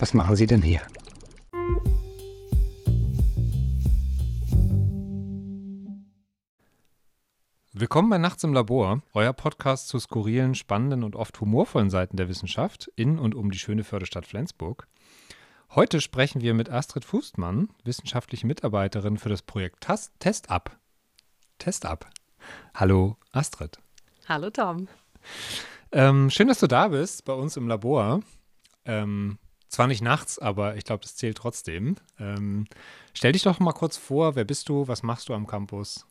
Was machen Sie denn hier? Willkommen bei Nachts im Labor, euer Podcast zu skurrilen, spannenden und oft humorvollen Seiten der Wissenschaft in und um die schöne Förderstadt Flensburg. Heute sprechen wir mit Astrid Fußmann, wissenschaftliche Mitarbeiterin für das Projekt Test Up. Test Up. Hallo Astrid. Hallo Tom. Ähm, schön, dass du da bist bei uns im Labor. Ähm, zwar nicht nachts, aber ich glaube, das zählt trotzdem. Ähm, stell dich doch mal kurz vor, wer bist du, was machst du am Campus?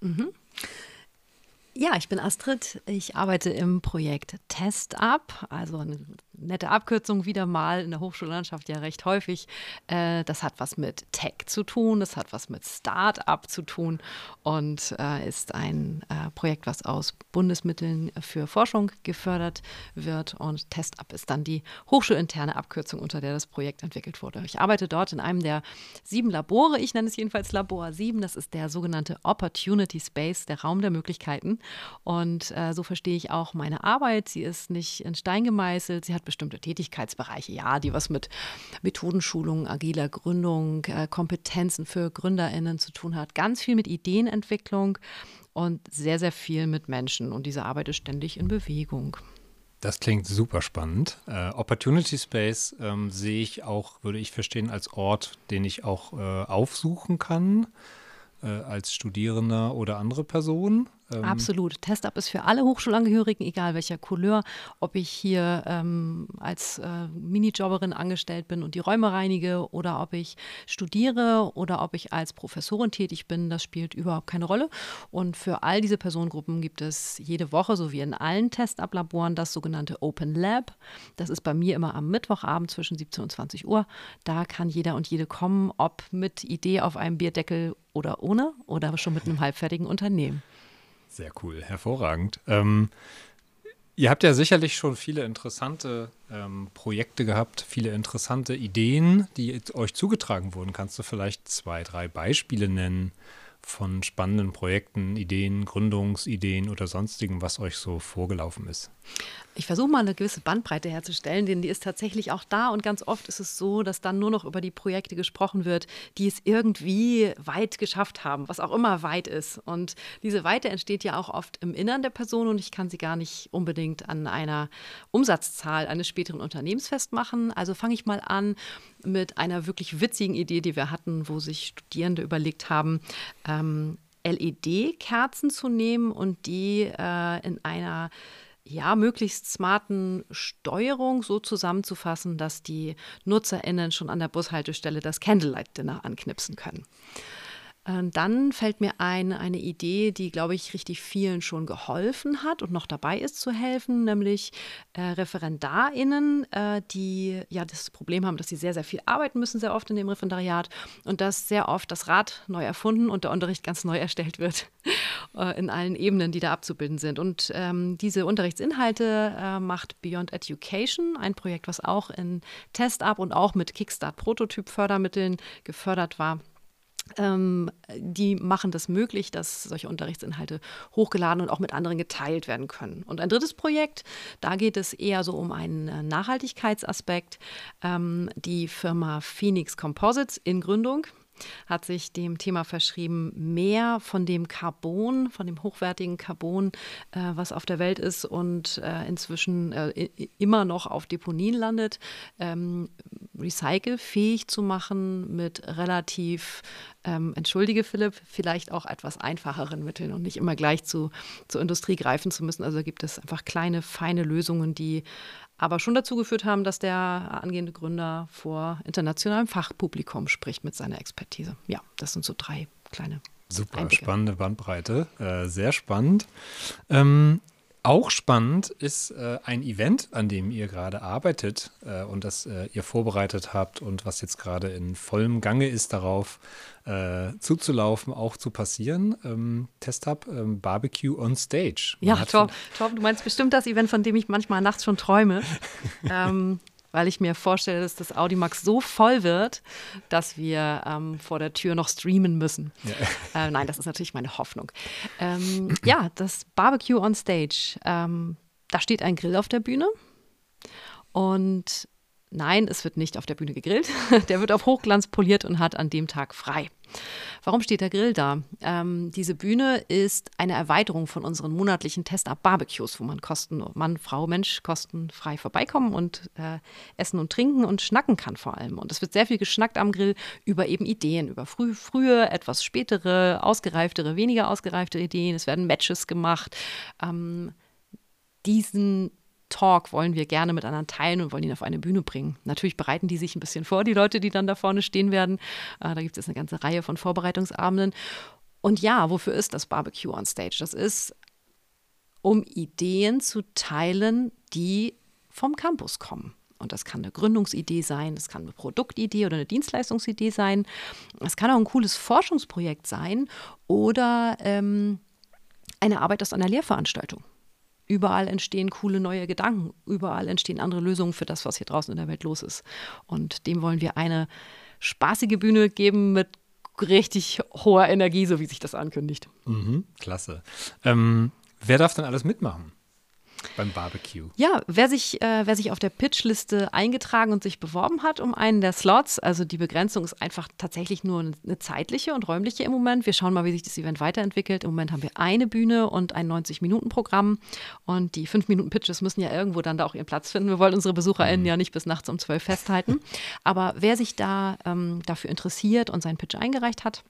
Mhm. Ja, ich bin Astrid. Ich arbeite im Projekt Test Up, also eine nette Abkürzung wieder mal in der Hochschullandschaft ja recht häufig. Äh, das hat was mit Tech zu tun, das hat was mit Start-up zu tun und äh, ist ein äh, Projekt, was aus Bundesmitteln für Forschung gefördert wird. Und Test Up ist dann die hochschulinterne Abkürzung, unter der das Projekt entwickelt wurde. Ich arbeite dort in einem der sieben Labore. Ich nenne es jedenfalls Labor 7. Das ist der sogenannte Opportunity Space, der Raum der Möglichkeiten. Und äh, so verstehe ich auch meine Arbeit. Sie ist nicht in Stein gemeißelt. Sie hat bestimmte Tätigkeitsbereiche, ja, die was mit Methodenschulung, agiler Gründung, äh, Kompetenzen für GründerInnen zu tun hat. Ganz viel mit Ideenentwicklung und sehr, sehr viel mit Menschen. Und diese Arbeit ist ständig in Bewegung. Das klingt super spannend. Äh, Opportunity Space ähm, sehe ich auch, würde ich verstehen, als Ort, den ich auch äh, aufsuchen kann, äh, als Studierender oder andere Person. Ähm Absolut. Test-Up ist für alle Hochschulangehörigen, egal welcher Couleur, ob ich hier ähm, als äh, Minijobberin angestellt bin und die Räume reinige oder ob ich studiere oder ob ich als Professorin tätig bin, das spielt überhaupt keine Rolle. Und für all diese Personengruppen gibt es jede Woche, so wie in allen Test-Up-Laboren, das sogenannte Open Lab. Das ist bei mir immer am Mittwochabend zwischen 17 und 20 Uhr. Da kann jeder und jede kommen, ob mit Idee auf einem Bierdeckel oder ohne oder schon mit einem halbfertigen Unternehmen. Sehr cool, hervorragend. Ähm, ihr habt ja sicherlich schon viele interessante ähm, Projekte gehabt, viele interessante Ideen, die euch zugetragen wurden. Kannst du vielleicht zwei, drei Beispiele nennen von spannenden Projekten, Ideen, Gründungsideen oder sonstigem, was euch so vorgelaufen ist? Ich versuche mal eine gewisse Bandbreite herzustellen, denn die ist tatsächlich auch da und ganz oft ist es so, dass dann nur noch über die Projekte gesprochen wird, die es irgendwie weit geschafft haben, was auch immer weit ist. Und diese Weite entsteht ja auch oft im Innern der Person und ich kann sie gar nicht unbedingt an einer Umsatzzahl eines späteren Unternehmens festmachen. Also fange ich mal an mit einer wirklich witzigen Idee, die wir hatten, wo sich Studierende überlegt haben, ähm, LED-Kerzen zu nehmen und die äh, in einer ja, möglichst smarten Steuerung so zusammenzufassen, dass die NutzerInnen schon an der Bushaltestelle das Candlelight Dinner anknipsen können. Ähm, dann fällt mir ein, eine Idee, die, glaube ich, richtig vielen schon geholfen hat und noch dabei ist zu helfen, nämlich äh, ReferendarInnen, äh, die ja das Problem haben, dass sie sehr, sehr viel arbeiten müssen, sehr oft in dem Referendariat und dass sehr oft das Rad neu erfunden und der Unterricht ganz neu erstellt wird äh, in allen Ebenen, die da abzubilden sind. Und ähm, diese Unterrichtsinhalte äh, macht Beyond Education, ein Projekt, was auch in Test-Up und auch mit Kickstart-Prototyp-Fördermitteln gefördert war. Ähm, die machen das möglich, dass solche Unterrichtsinhalte hochgeladen und auch mit anderen geteilt werden können. Und ein drittes Projekt, da geht es eher so um einen äh, Nachhaltigkeitsaspekt. Ähm, die Firma Phoenix Composites in Gründung hat sich dem Thema verschrieben, mehr von dem Carbon, von dem hochwertigen Carbon, äh, was auf der Welt ist und äh, inzwischen äh, immer noch auf Deponien landet, ähm, recycelfähig zu machen mit relativ, ähm, entschuldige Philipp, vielleicht auch etwas einfacheren Mitteln und nicht immer gleich zu, zur Industrie greifen zu müssen. Also gibt es einfach kleine, feine Lösungen, die aber schon dazu geführt haben, dass der angehende Gründer vor internationalem Fachpublikum spricht mit seiner Expertise. Ja, das sind so drei kleine. Super, Einblicke. spannende Bandbreite, äh, sehr spannend. Ähm, auch spannend ist äh, ein Event, an dem ihr gerade arbeitet äh, und das äh, ihr vorbereitet habt und was jetzt gerade in vollem Gange ist, darauf äh, zuzulaufen, auch zu passieren. Ähm, Testhub ähm, Barbecue on Stage. Man ja, Torben, Torben, du meinst bestimmt das Event, von dem ich manchmal nachts schon träume. ähm, weil ich mir vorstelle, dass das Audimax so voll wird, dass wir ähm, vor der Tür noch streamen müssen. Ja. Äh, nein, das ist natürlich meine Hoffnung. Ähm, ja, das Barbecue on Stage. Ähm, da steht ein Grill auf der Bühne und nein, es wird nicht auf der Bühne gegrillt. Der wird auf Hochglanz poliert und hat an dem Tag frei. Warum steht der Grill da? Ähm, diese Bühne ist eine Erweiterung von unseren monatlichen Test-Up-Barbecues, wo man Kosten, Mann, Frau, Mensch kostenfrei vorbeikommen und äh, essen und trinken und schnacken kann vor allem. Und es wird sehr viel geschnackt am Grill über eben Ideen, über früh, frühe, etwas spätere, ausgereiftere, weniger ausgereifte Ideen. Es werden Matches gemacht. Ähm, diesen Talk wollen wir gerne mit anderen teilen und wollen ihn auf eine Bühne bringen. Natürlich bereiten die sich ein bisschen vor, die Leute, die dann da vorne stehen werden. Äh, da gibt es eine ganze Reihe von Vorbereitungsabenden. Und ja, wofür ist das Barbecue on Stage? Das ist, um Ideen zu teilen, die vom Campus kommen. Und das kann eine Gründungsidee sein, das kann eine Produktidee oder eine Dienstleistungsidee sein. Es kann auch ein cooles Forschungsprojekt sein oder ähm, eine Arbeit aus einer Lehrveranstaltung. Überall entstehen coole neue Gedanken, überall entstehen andere Lösungen für das, was hier draußen in der Welt los ist. Und dem wollen wir eine spaßige Bühne geben mit richtig hoher Energie, so wie sich das ankündigt. Mhm, klasse. Ähm, wer darf denn alles mitmachen? Beim Barbecue. Ja, wer sich, äh, wer sich auf der Pitchliste eingetragen und sich beworben hat um einen der Slots, also die Begrenzung ist einfach tatsächlich nur eine zeitliche und räumliche im Moment. Wir schauen mal, wie sich das Event weiterentwickelt. Im Moment haben wir eine Bühne und ein 90-Minuten-Programm und die 5-Minuten-Pitches müssen ja irgendwo dann da auch ihren Platz finden. Wir wollen unsere BesucherInnen mhm. ja nicht bis nachts um 12 festhalten. Aber wer sich da ähm, dafür interessiert und seinen Pitch eingereicht hat,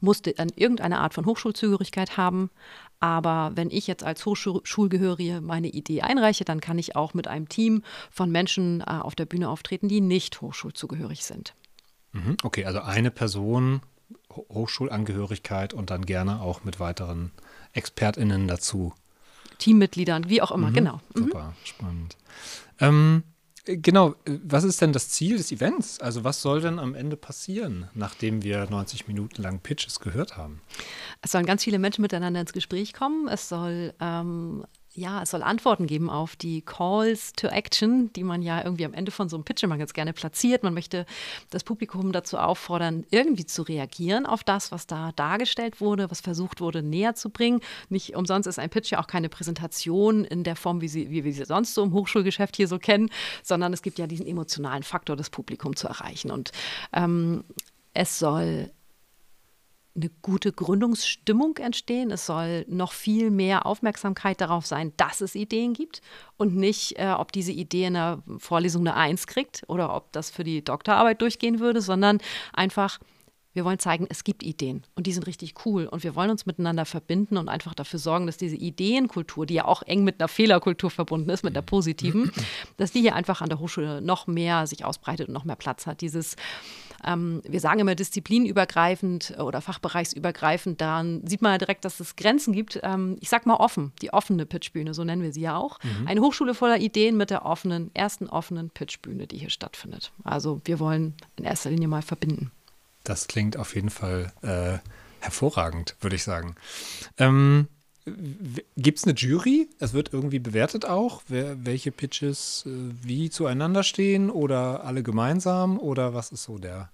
musste dann irgendeine Art von Hochschulzugehörigkeit haben. Aber wenn ich jetzt als Hochschulgehörige meine Idee einreiche, dann kann ich auch mit einem Team von Menschen äh, auf der Bühne auftreten, die nicht hochschulzugehörig sind. Mhm, okay, also eine Person, Hochschulangehörigkeit und dann gerne auch mit weiteren ExpertInnen dazu. Teammitgliedern, wie auch immer, mhm, genau. Mhm. Super, spannend. Ähm, Genau, was ist denn das Ziel des Events? Also was soll denn am Ende passieren, nachdem wir 90 Minuten lang Pitches gehört haben? Es sollen ganz viele Menschen miteinander ins Gespräch kommen. Es soll ähm, ja, es soll Antworten geben auf die Calls to Action, die man ja irgendwie am Ende von so einem Pitch immer ganz gerne platziert. Man möchte das Publikum dazu auffordern, irgendwie zu reagieren auf das, was da dargestellt wurde, was versucht wurde, näher zu bringen. Nicht umsonst ist ein Pitch ja auch keine Präsentation in der Form, wie, sie, wie wir sie sonst so im Hochschulgeschäft hier so kennen, sondern es gibt ja diesen emotionalen Faktor, das Publikum zu erreichen. Und ähm, es soll eine gute Gründungsstimmung entstehen. Es soll noch viel mehr Aufmerksamkeit darauf sein, dass es Ideen gibt und nicht, äh, ob diese Idee in der Vorlesung eine Eins kriegt oder ob das für die Doktorarbeit durchgehen würde, sondern einfach, wir wollen zeigen, es gibt Ideen und die sind richtig cool und wir wollen uns miteinander verbinden und einfach dafür sorgen, dass diese Ideenkultur, die ja auch eng mit einer Fehlerkultur verbunden ist, mit der positiven, dass die hier einfach an der Hochschule noch mehr sich ausbreitet und noch mehr Platz hat. Dieses ähm, wir sagen immer disziplinübergreifend oder fachbereichsübergreifend, dann sieht man ja direkt, dass es Grenzen gibt. Ähm, ich sag mal offen, die offene Pitchbühne, so nennen wir sie ja auch. Mhm. Eine Hochschule voller Ideen mit der offenen, ersten offenen Pitchbühne, die hier stattfindet. Also wir wollen in erster Linie mal verbinden. Das klingt auf jeden Fall äh, hervorragend, würde ich sagen. Ähm, Gibt es eine Jury? Es wird irgendwie bewertet auch, wer, welche Pitches äh, wie zueinander stehen oder alle gemeinsam oder was ist so der?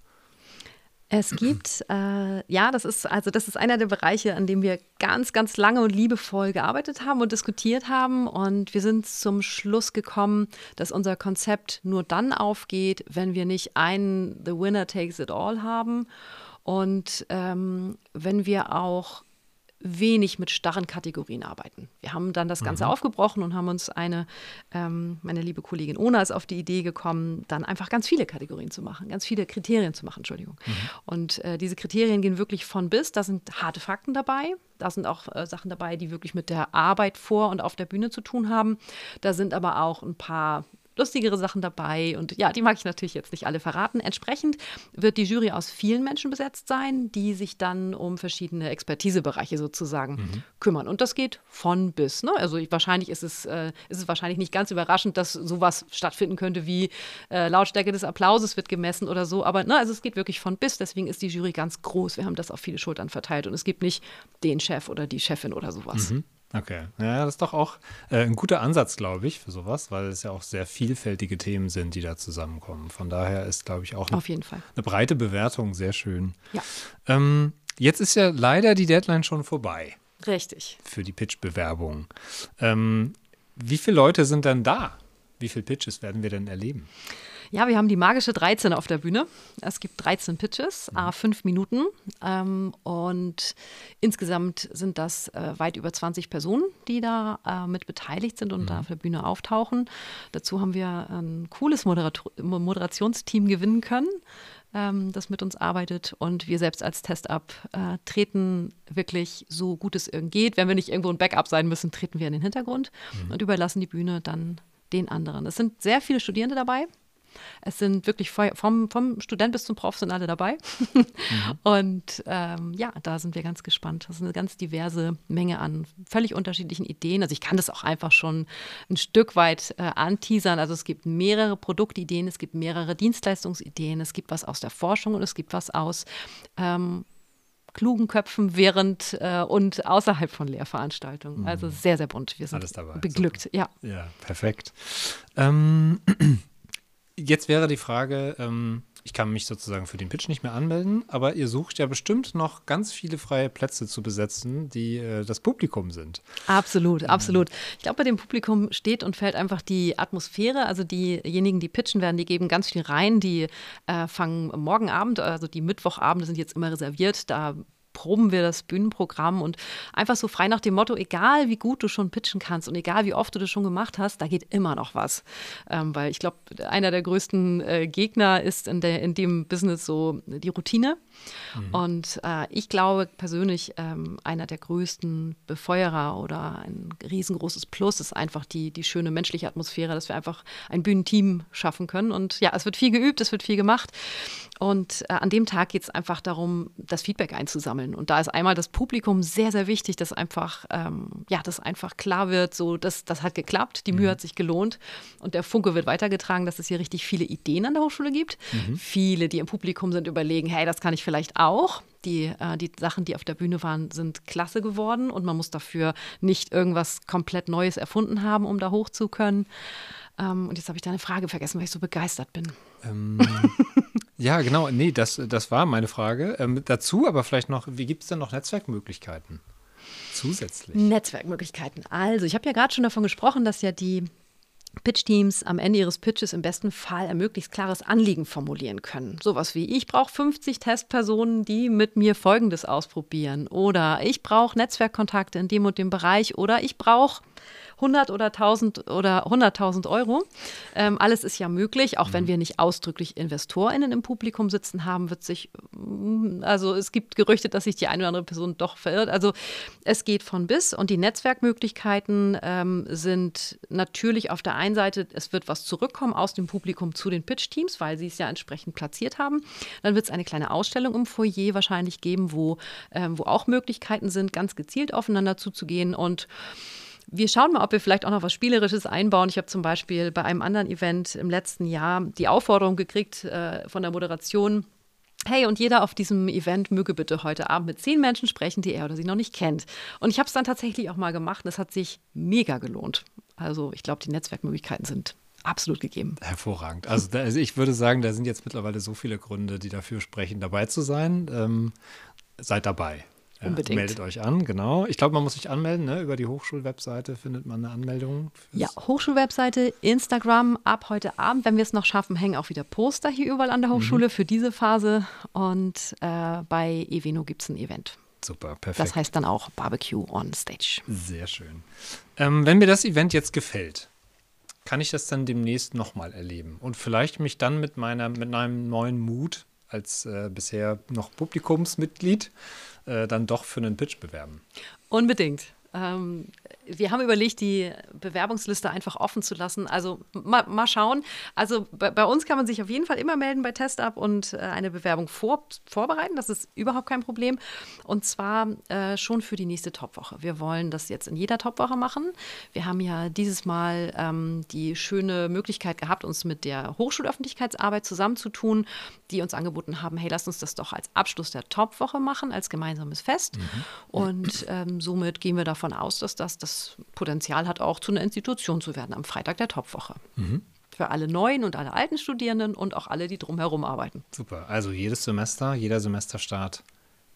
Es gibt, äh, ja, das ist also das ist einer der Bereiche, an dem wir ganz, ganz lange und liebevoll gearbeitet haben und diskutiert haben. Und wir sind zum Schluss gekommen, dass unser Konzept nur dann aufgeht, wenn wir nicht einen The Winner Takes It All haben und ähm, wenn wir auch wenig mit starren Kategorien arbeiten. Wir haben dann das Ganze mhm. aufgebrochen und haben uns eine, ähm, meine liebe Kollegin Ona ist auf die Idee gekommen, dann einfach ganz viele Kategorien zu machen, ganz viele Kriterien zu machen, Entschuldigung. Mhm. Und äh, diese Kriterien gehen wirklich von bis, da sind harte Fakten dabei, da sind auch äh, Sachen dabei, die wirklich mit der Arbeit vor und auf der Bühne zu tun haben. Da sind aber auch ein paar lustigere Sachen dabei. Und ja, die mag ich natürlich jetzt nicht alle verraten. Entsprechend wird die Jury aus vielen Menschen besetzt sein, die sich dann um verschiedene Expertisebereiche sozusagen mhm. kümmern. Und das geht von bis. Ne? Also ich, wahrscheinlich ist es, äh, ist es wahrscheinlich nicht ganz überraschend, dass sowas stattfinden könnte wie äh, Lautstärke des Applauses wird gemessen oder so. Aber ne, also es geht wirklich von bis. Deswegen ist die Jury ganz groß. Wir haben das auf viele Schultern verteilt. Und es gibt nicht den Chef oder die Chefin oder sowas. Mhm. Okay, ja, das ist doch auch äh, ein guter Ansatz, glaube ich, für sowas, weil es ja auch sehr vielfältige Themen sind, die da zusammenkommen. Von daher ist, glaube ich, auch eine, eine, breite Bewertung sehr schön. Ja. Ähm, jetzt ist ja leider die Deadline schon vorbei. Richtig. Für die Pitch-Bewerbung. Ähm, wie viele Leute sind denn da? Wie viele Pitches werden wir denn erleben? Ja, wir haben die magische 13 auf der Bühne. Es gibt 13 Pitches, mhm. a fünf Minuten. Ähm, und insgesamt sind das äh, weit über 20 Personen, die da äh, mit beteiligt sind und mhm. da auf der Bühne auftauchen. Dazu haben wir ein cooles Moderator Moderationsteam gewinnen können ähm, das mit uns arbeitet. Und wir selbst als Test-Up äh, treten wirklich so gut es irgend geht. Wenn wir nicht irgendwo ein Backup sein müssen, treten wir in den Hintergrund mhm. und überlassen die Bühne dann den anderen. Es sind sehr viele Studierende dabei. Es sind wirklich vom, vom Student bis zum Prof sind alle dabei. Mhm. Und ähm, ja, da sind wir ganz gespannt. Das ist eine ganz diverse Menge an völlig unterschiedlichen Ideen. Also ich kann das auch einfach schon ein Stück weit äh, anteasern. Also es gibt mehrere Produktideen, es gibt mehrere Dienstleistungsideen, es gibt was aus der Forschung und es gibt was aus ähm, klugen Köpfen während äh, und außerhalb von Lehrveranstaltungen. Mhm. Also sehr, sehr bunt. Wir sind Alles dabei. beglückt. Super. Ja. ja, perfekt. Ähm, Jetzt wäre die Frage, ähm, ich kann mich sozusagen für den Pitch nicht mehr anmelden, aber ihr sucht ja bestimmt noch ganz viele freie Plätze zu besetzen, die äh, das Publikum sind. Absolut, absolut. Ich glaube, bei dem Publikum steht und fällt einfach die Atmosphäre. Also diejenigen, die pitchen werden, die geben ganz viel rein. Die äh, fangen morgen Abend, also die Mittwochabende sind jetzt immer reserviert. Da proben wir das Bühnenprogramm und einfach so frei nach dem Motto, egal wie gut du schon pitchen kannst und egal wie oft du das schon gemacht hast, da geht immer noch was. Ähm, weil ich glaube, einer der größten äh, Gegner ist in, der, in dem Business so die Routine. Mhm. Und äh, ich glaube persönlich, ähm, einer der größten Befeuerer oder ein riesengroßes Plus ist einfach die, die schöne menschliche Atmosphäre, dass wir einfach ein Bühnenteam schaffen können. Und ja, es wird viel geübt, es wird viel gemacht. Und äh, an dem Tag geht es einfach darum, das Feedback einzusammeln. Und da ist einmal das Publikum sehr, sehr wichtig, dass einfach, ähm, ja, dass einfach klar wird, so, das, das hat geklappt, die Mühe mhm. hat sich gelohnt und der Funke wird weitergetragen, dass es hier richtig viele Ideen an der Hochschule gibt. Mhm. Viele, die im Publikum sind, überlegen, hey, das kann ich vielleicht auch. Die, äh, die Sachen, die auf der Bühne waren, sind klasse geworden und man muss dafür nicht irgendwas komplett Neues erfunden haben, um da hoch zu können. Ähm, und jetzt habe ich deine Frage vergessen, weil ich so begeistert bin. Ähm, ja, genau. Nee, das, das war meine Frage. Ähm, dazu aber vielleicht noch, wie gibt es denn noch Netzwerkmöglichkeiten? Zusätzlich. Netzwerkmöglichkeiten. Also, ich habe ja gerade schon davon gesprochen, dass ja die Pitch-Teams am Ende ihres Pitches im besten Fall ein möglichst klares Anliegen formulieren können. Sowas wie, ich brauche 50 Testpersonen, die mit mir Folgendes ausprobieren. Oder ich brauche Netzwerkkontakte in dem und dem Bereich. Oder ich brauche 100 oder 1000 oder 100.000 Euro. Ähm, alles ist ja möglich, auch wenn mhm. wir nicht ausdrücklich InvestorInnen im Publikum sitzen haben, wird sich, mm, also es gibt Gerüchte, dass sich die eine oder andere Person doch verirrt. Also es geht von bis und die Netzwerkmöglichkeiten ähm, sind natürlich auf der einen Seite, es wird was zurückkommen aus dem Publikum zu den Pitch-Teams, weil sie es ja entsprechend platziert haben. Dann wird es eine kleine Ausstellung im Foyer wahrscheinlich geben, wo, ähm, wo auch Möglichkeiten sind, ganz gezielt aufeinander zuzugehen und wir schauen mal, ob wir vielleicht auch noch was Spielerisches einbauen. Ich habe zum Beispiel bei einem anderen Event im letzten Jahr die Aufforderung gekriegt äh, von der Moderation, Hey, und jeder auf diesem Event möge bitte heute Abend mit zehn Menschen sprechen, die er oder sie noch nicht kennt. Und ich habe es dann tatsächlich auch mal gemacht und es hat sich mega gelohnt. Also ich glaube, die Netzwerkmöglichkeiten sind absolut gegeben. Hervorragend. Also, da, also, ich würde sagen, da sind jetzt mittlerweile so viele Gründe, die dafür sprechen, dabei zu sein. Ähm, seid dabei. Unbedingt. Meldet euch an, genau. Ich glaube, man muss sich anmelden. Ne? Über die Hochschulwebseite findet man eine Anmeldung. Ja, Hochschulwebseite, Instagram. Ab heute Abend, wenn wir es noch schaffen, hängen auch wieder Poster hier überall an der mhm. Hochschule mhm. für diese Phase. Und äh, bei Eveno gibt es ein Event. Super, perfekt. Das heißt dann auch Barbecue on Stage. Sehr schön. Ähm, wenn mir das Event jetzt gefällt, kann ich das dann demnächst nochmal erleben und vielleicht mich dann mit meiner mit meinem neuen Mut als äh, bisher noch Publikumsmitglied äh, dann doch für einen Pitch bewerben. Unbedingt. Ähm, wir haben überlegt, die Bewerbungsliste einfach offen zu lassen. Also mal, mal schauen. Also bei, bei, uns kann man sich auf jeden Fall immer melden bei TestUp und äh, eine Bewerbung vor, vorbereiten. Das ist überhaupt kein Problem. Und zwar äh, schon für die nächste Topwoche. Wir wollen das jetzt in jeder Topwoche machen. Wir haben ja dieses Mal ähm, die schöne Möglichkeit gehabt, uns mit der Hochschulöffentlichkeitsarbeit zusammenzutun, die uns angeboten haben, hey, lass uns das doch als Abschluss der Topwoche machen, als gemeinsames Fest. Mhm. Und ähm, somit gehen wir davon aus, dass das das Potenzial hat, auch zu einer Institution zu werden am Freitag der Topwoche. Mhm. Für alle neuen und alle alten Studierenden und auch alle, die drumherum arbeiten. Super. Also jedes Semester, jeder Semesterstart,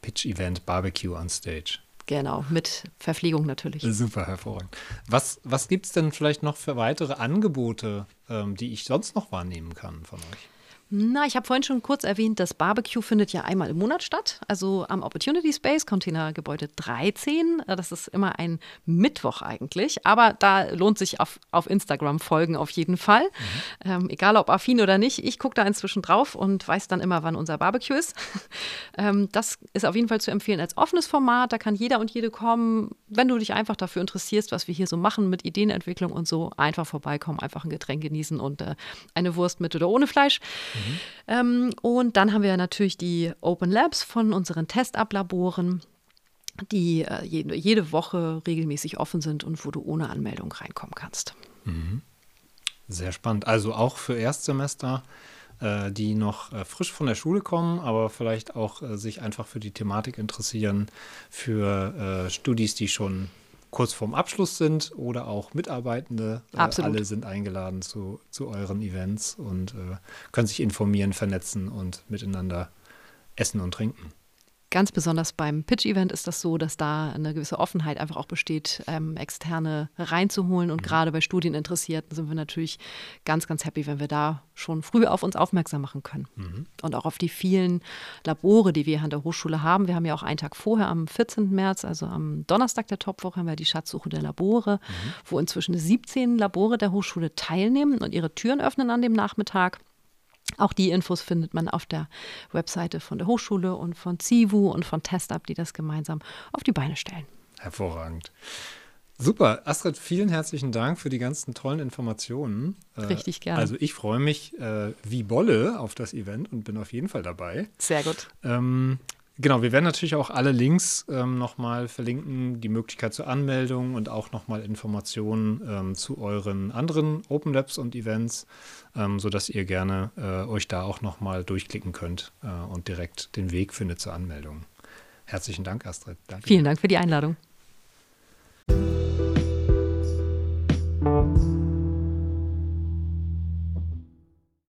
Pitch-Event, Barbecue on Stage. Genau, mit Verpflegung natürlich. Super, hervorragend. Was, was gibt es denn vielleicht noch für weitere Angebote, ähm, die ich sonst noch wahrnehmen kann von euch? Na, ich habe vorhin schon kurz erwähnt, das Barbecue findet ja einmal im Monat statt, also am Opportunity Space, Containergebäude 13. Äh, das ist immer ein Mittwoch eigentlich, aber da lohnt sich auf, auf Instagram folgen auf jeden Fall. Mhm. Ähm, egal ob affin oder nicht, ich gucke da inzwischen drauf und weiß dann immer, wann unser Barbecue ist. ähm, das ist auf jeden Fall zu empfehlen als offenes Format, da kann jeder und jede kommen. Wenn du dich einfach dafür interessierst, was wir hier so machen mit Ideenentwicklung und so, einfach vorbeikommen, einfach ein Getränk genießen und äh, eine Wurst mit oder ohne Fleisch. Mhm. Ähm, und dann haben wir natürlich die Open Labs von unseren Testablaboren die äh, jede, jede, Woche regelmäßig offen sind und wo du ohne Anmeldung reinkommen kannst. Mhm. Sehr spannend. Also auch für Erstsemester, äh, die noch äh, frisch von der Schule kommen, aber vielleicht auch äh, sich einfach für die Thematik interessieren, für Studis, die schon kurz vorm Abschluss sind oder auch Mitarbeitende. Äh, alle sind eingeladen zu, zu euren Events und äh, können sich informieren, vernetzen und miteinander essen und trinken. Ganz besonders beim Pitch-Event ist das so, dass da eine gewisse Offenheit einfach auch besteht, ähm, Externe reinzuholen. Und mhm. gerade bei Studieninteressierten sind wir natürlich ganz, ganz happy, wenn wir da schon früh auf uns aufmerksam machen können. Mhm. Und auch auf die vielen Labore, die wir an der Hochschule haben. Wir haben ja auch einen Tag vorher, am 14. März, also am Donnerstag der Topwoche, haben wir die Schatzsuche der Labore, mhm. wo inzwischen 17 Labore der Hochschule teilnehmen und ihre Türen öffnen an dem Nachmittag. Auch die Infos findet man auf der Webseite von der Hochschule und von CIVU und von TestUp, die das gemeinsam auf die Beine stellen. Hervorragend. Super, Astrid, vielen herzlichen Dank für die ganzen tollen Informationen. Äh, Richtig gerne. Also ich freue mich äh, wie Bolle auf das Event und bin auf jeden Fall dabei. Sehr gut. Ähm, Genau, wir werden natürlich auch alle Links ähm, nochmal verlinken, die Möglichkeit zur Anmeldung und auch nochmal Informationen ähm, zu euren anderen Open Labs und Events, ähm, sodass ihr gerne äh, euch da auch nochmal durchklicken könnt äh, und direkt den Weg findet zur Anmeldung. Herzlichen Dank, Astrid. Danke. Vielen Dank für die Einladung.